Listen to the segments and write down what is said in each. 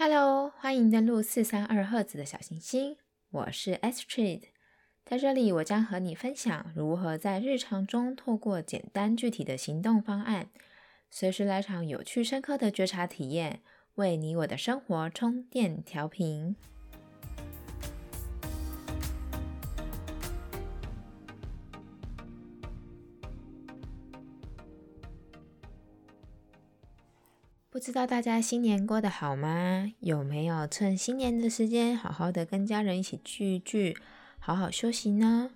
Hello，欢迎登录四三二赫兹的小行星，我是 Astrid，在这里我将和你分享如何在日常中透过简单具体的行动方案，随时来场有趣深刻的觉察体验，为你我的生活充电调频。不知道大家新年过得好吗？有没有趁新年的时间好好的跟家人一起聚一聚，好好休息呢？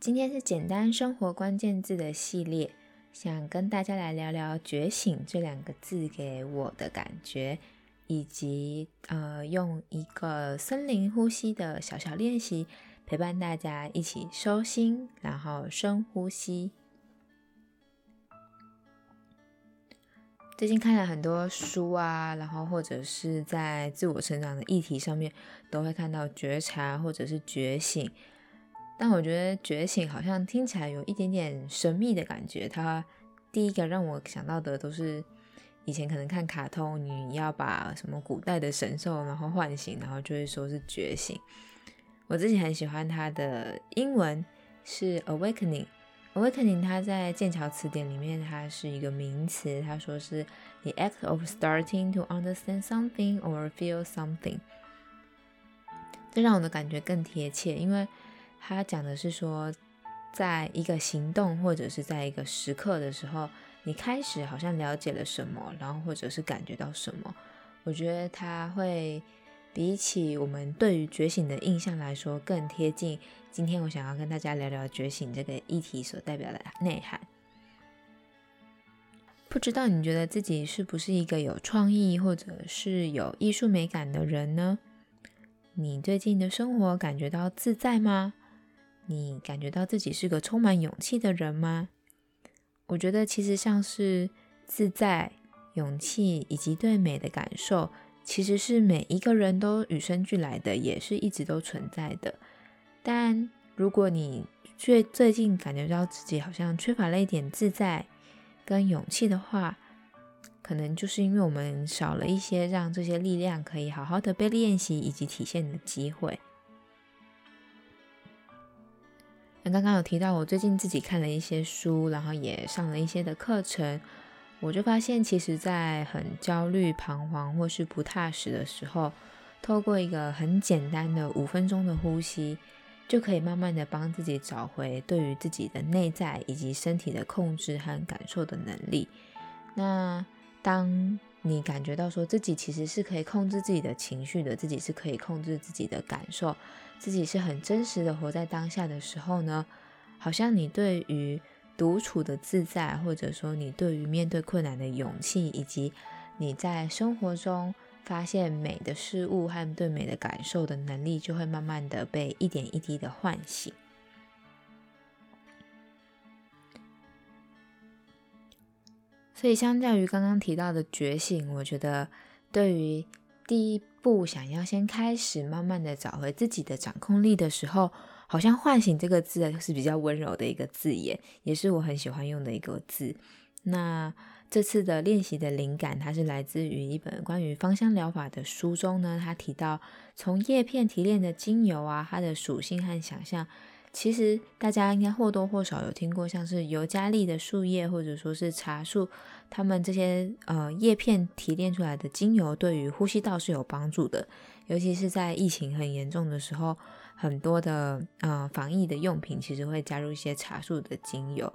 今天是简单生活关键字的系列，想跟大家来聊聊“觉醒”这两个字给我的感觉，以及呃，用一个森林呼吸的小小练习，陪伴大家一起收心，然后深呼吸。最近看了很多书啊，然后或者是在自我成长的议题上面，都会看到觉察或者是觉醒。但我觉得觉醒好像听起来有一点点神秘的感觉。它第一个让我想到的都是以前可能看卡通，你要把什么古代的神兽然后唤醒，然后就会说是觉醒。我自己很喜欢它的英文是 awakening。Awakening，它在剑桥词典里面，它是一个名词。他说是 the act of starting to understand something or feel something。这让我的感觉更贴切，因为它讲的是说，在一个行动或者是在一个时刻的时候，你开始好像了解了什么，然后或者是感觉到什么。我觉得它会。比起我们对于觉醒的印象来说，更贴近今天我想要跟大家聊聊觉醒这个议题所代表的内涵。不知道你觉得自己是不是一个有创意或者是有艺术美感的人呢？你最近的生活感觉到自在吗？你感觉到自己是个充满勇气的人吗？我觉得其实像是自在、勇气以及对美的感受。其实是每一个人都与生俱来的，也是一直都存在的。但如果你最最近感觉到自己好像缺乏了一点自在跟勇气的话，可能就是因为我们少了一些让这些力量可以好好的被练习以及体现的机会。那刚刚有提到，我最近自己看了一些书，然后也上了一些的课程。我就发现，其实，在很焦虑、彷徨或是不踏实的时候，透过一个很简单的五分钟的呼吸，就可以慢慢的帮自己找回对于自己的内在以及身体的控制和感受的能力。那当你感觉到说自己其实是可以控制自己的情绪的，自己是可以控制自己的感受，自己是很真实的活在当下的时候呢，好像你对于独处的自在，或者说你对于面对困难的勇气，以及你在生活中发现美的事物和对美的感受的能力，就会慢慢的被一点一滴的唤醒。所以，相较于刚刚提到的觉醒，我觉得对于第一步想要先开始慢慢的找回自己的掌控力的时候。好像唤醒这个字是比较温柔的一个字眼，也是我很喜欢用的一个字。那这次的练习的灵感，它是来自于一本关于芳香疗法的书中呢。它提到从叶片提炼的精油啊，它的属性和想象，其实大家应该或多或少有听过，像是尤加利的树叶或者说是茶树，它们这些呃叶片提炼出来的精油，对于呼吸道是有帮助的，尤其是在疫情很严重的时候。很多的呃防疫的用品其实会加入一些茶树的精油，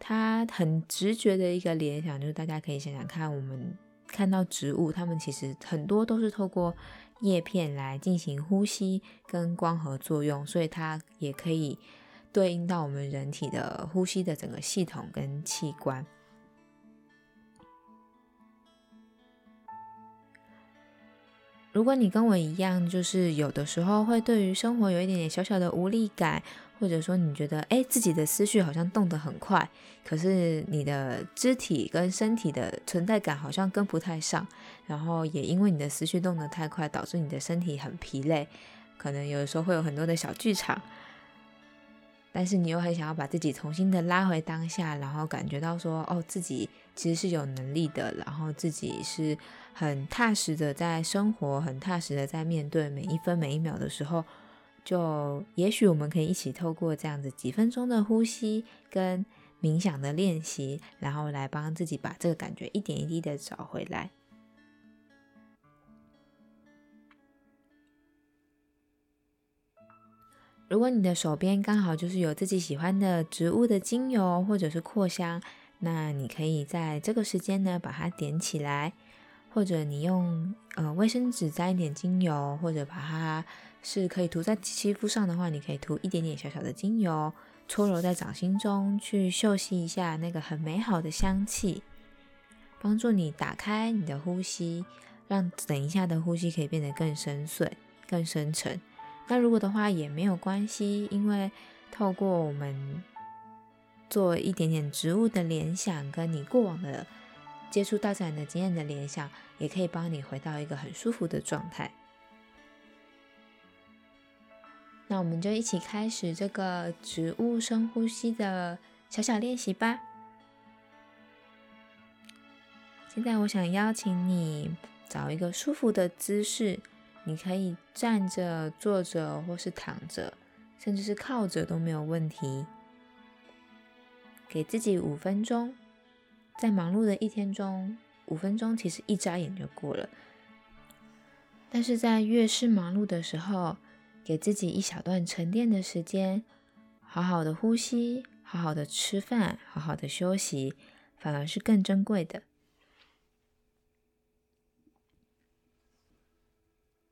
它很直觉的一个联想就是大家可以想想看，我们看到植物，它们其实很多都是透过叶片来进行呼吸跟光合作用，所以它也可以对应到我们人体的呼吸的整个系统跟器官。如果你跟我一样，就是有的时候会对于生活有一点点小小的无力感，或者说你觉得哎自己的思绪好像动得很快，可是你的肢体跟身体的存在感好像跟不太上，然后也因为你的思绪动得太快，导致你的身体很疲累，可能有的时候会有很多的小剧场。但是你又很想要把自己重新的拉回当下，然后感觉到说，哦，自己其实是有能力的，然后自己是很踏实的在生活，很踏实的在面对每一分每一秒的时候，就也许我们可以一起透过这样子几分钟的呼吸跟冥想的练习，然后来帮自己把这个感觉一点一滴的找回来。如果你的手边刚好就是有自己喜欢的植物的精油或者是扩香，那你可以在这个时间呢把它点起来，或者你用呃卫生纸沾一点精油，或者把它是可以涂在肌肤上的话，你可以涂一点点小小的精油，搓揉在掌心中去嗅吸一下那个很美好的香气，帮助你打开你的呼吸，让等一下的呼吸可以变得更深邃、更深沉。那如果的话也没有关系，因为透过我们做一点点植物的联想，跟你过往的接触大自然的经验的联想，也可以帮你回到一个很舒服的状态。那我们就一起开始这个植物深呼吸的小小练习吧。现在我想邀请你找一个舒服的姿势。你可以站着、坐着，或是躺着，甚至是靠着都没有问题。给自己五分钟，在忙碌的一天中，五分钟其实一眨眼就过了。但是在越是忙碌的时候，给自己一小段沉淀的时间，好好的呼吸，好好的吃饭，好好的休息，反而是更珍贵的。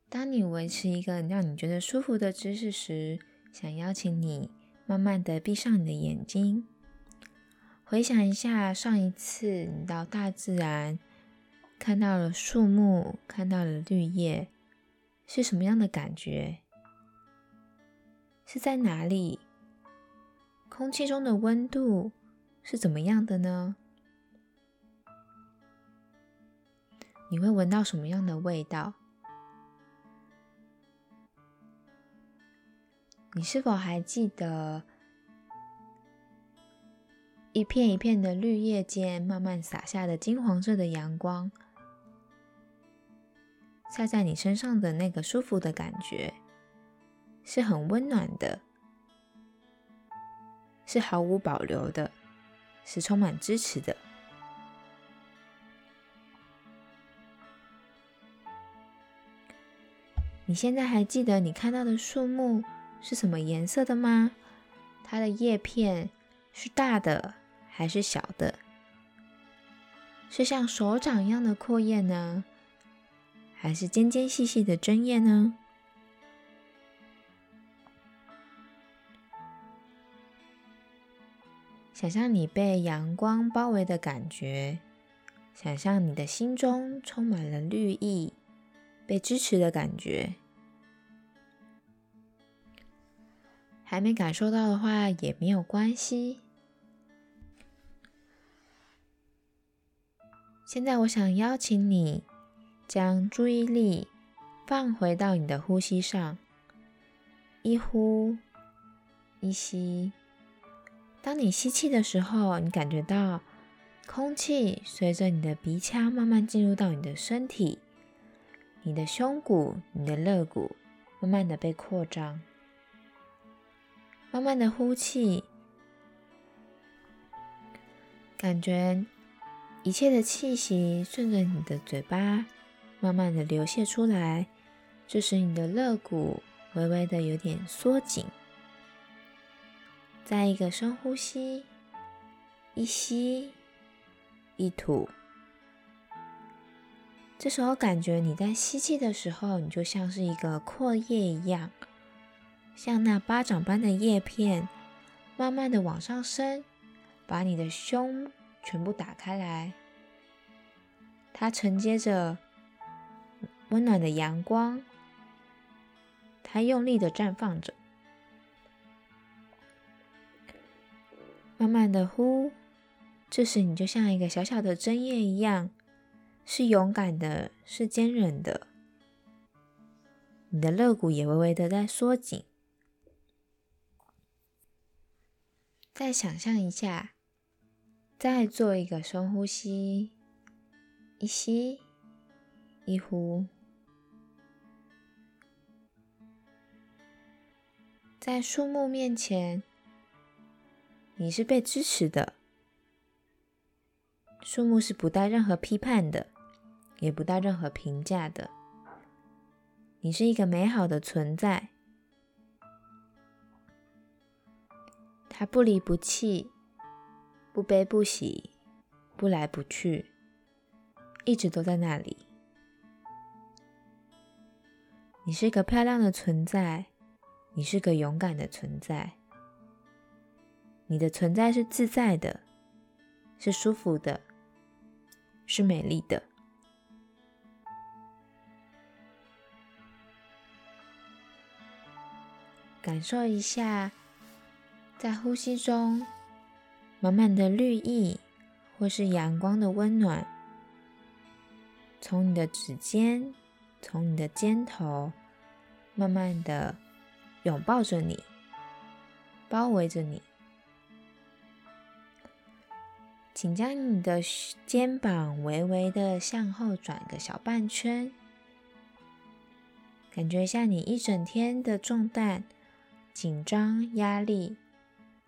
当你维持一个让你觉得舒服的姿势时，想邀请你慢慢的闭上你的眼睛，回想一下上一次你到大自然看到了树木，看到了绿叶，是什么样的感觉？是在哪里？空气中的温度是怎么样的呢？你会闻到什么样的味道？你是否还记得一片一片的绿叶间慢慢洒下的金黄色的阳光，晒在你身上的那个舒服的感觉，是很温暖的，是毫无保留的，是充满支持的。你现在还记得你看到的树木？是什么颜色的吗？它的叶片是大的还是小的？是像手掌一样的阔叶呢，还是尖尖细细的针叶呢？想象你被阳光包围的感觉，想象你的心中充满了绿意，被支持的感觉。还没感受到的话也没有关系。现在我想邀请你将注意力放回到你的呼吸上，一呼一吸。当你吸气的时候，你感觉到空气随着你的鼻腔慢慢进入到你的身体，你的胸骨、你的肋骨慢慢的被扩张。慢慢的呼气，感觉一切的气息顺着你的嘴巴慢慢的流泻出来，这时你的肋骨微微的有点缩紧。再一个深呼吸，一吸一吐，这时候感觉你在吸气的时候，你就像是一个阔叶一样。像那巴掌般的叶片，慢慢的往上升，把你的胸全部打开来。它承接着温暖的阳光，它用力的绽放着。慢慢的呼，这时你就像一个小小的针叶一样，是勇敢的，是坚韧的。你的肋骨也微微的在缩紧。再想象一下，再做一个深呼吸，一吸一呼，在树木面前，你是被支持的。树木是不带任何批判的，也不带任何评价的。你是一个美好的存在。他不离不弃，不悲不喜，不来不去，一直都在那里。你是个漂亮的存在，你是个勇敢的存在。你的存在是自在的，是舒服的，是美丽的。感受一下。在呼吸中，满满的绿意，或是阳光的温暖，从你的指尖，从你的肩头，慢慢的拥抱着你，包围着你。请将你的肩膀微微的向后转个小半圈，感觉一下你一整天的重担、紧张、压力。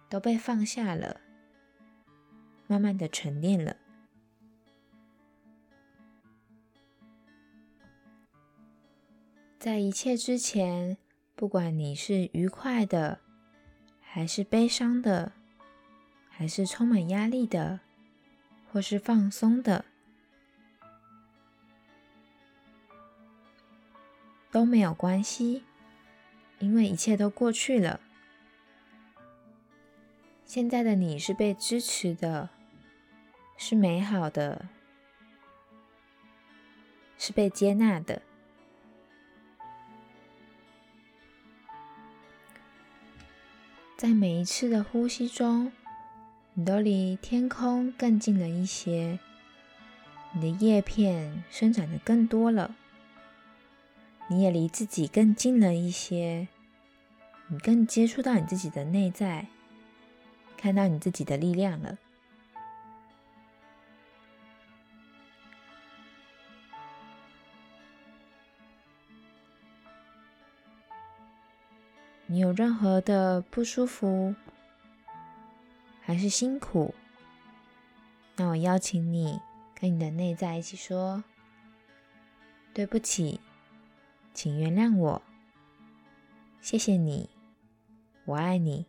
都被放下了，慢慢的沉淀了。在一切之前，不管你是愉快的，还是悲伤的，还是充满压力的，或是放松的，都没有关系，因为一切都过去了。现在的你是被支持的，是美好的，是被接纳的。在每一次的呼吸中，你都离天空更近了一些，你的叶片生长的更多了，你也离自己更近了一些，你更接触到你自己的内在。看到你自己的力量了。你有任何的不舒服，还是辛苦？那我邀请你跟你的内在一起说：“对不起，请原谅我，谢谢你，我爱你。”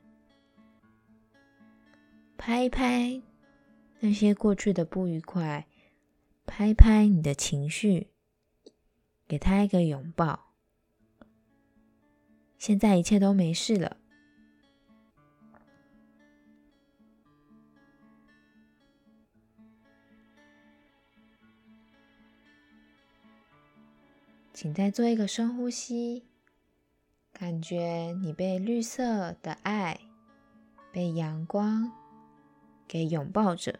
拍一拍那些过去的不愉快，拍拍你的情绪，给他一个拥抱。现在一切都没事了，请再做一个深呼吸，感觉你被绿色的爱，被阳光。给拥抱着，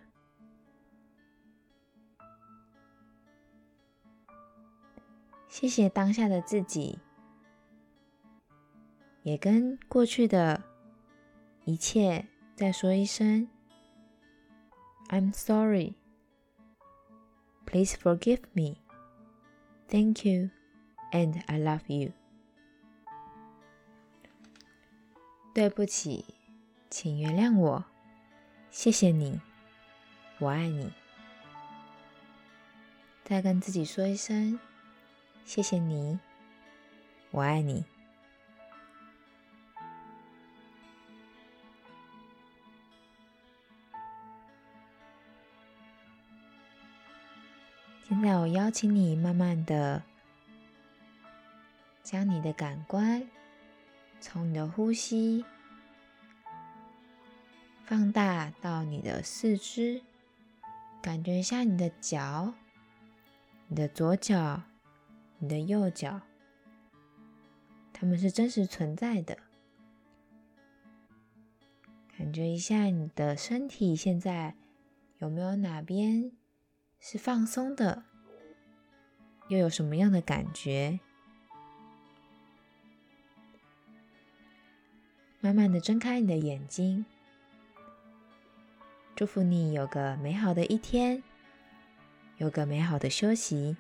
谢谢当下的自己，也跟过去的一切再说一声：“I'm sorry, please forgive me, thank you, and I love you。”对不起，请原谅我。谢谢你，我爱你。再跟自己说一声：谢谢你，我爱你。现在我邀请你，慢慢的将你的感官从你的呼吸。放大到你的四肢，感觉一下你的脚，你的左脚，你的右脚，它们是真实存在的。感觉一下你的身体现在有没有哪边是放松的，又有什么样的感觉？慢慢的睁开你的眼睛。祝福你有个美好的一天，有个美好的休息。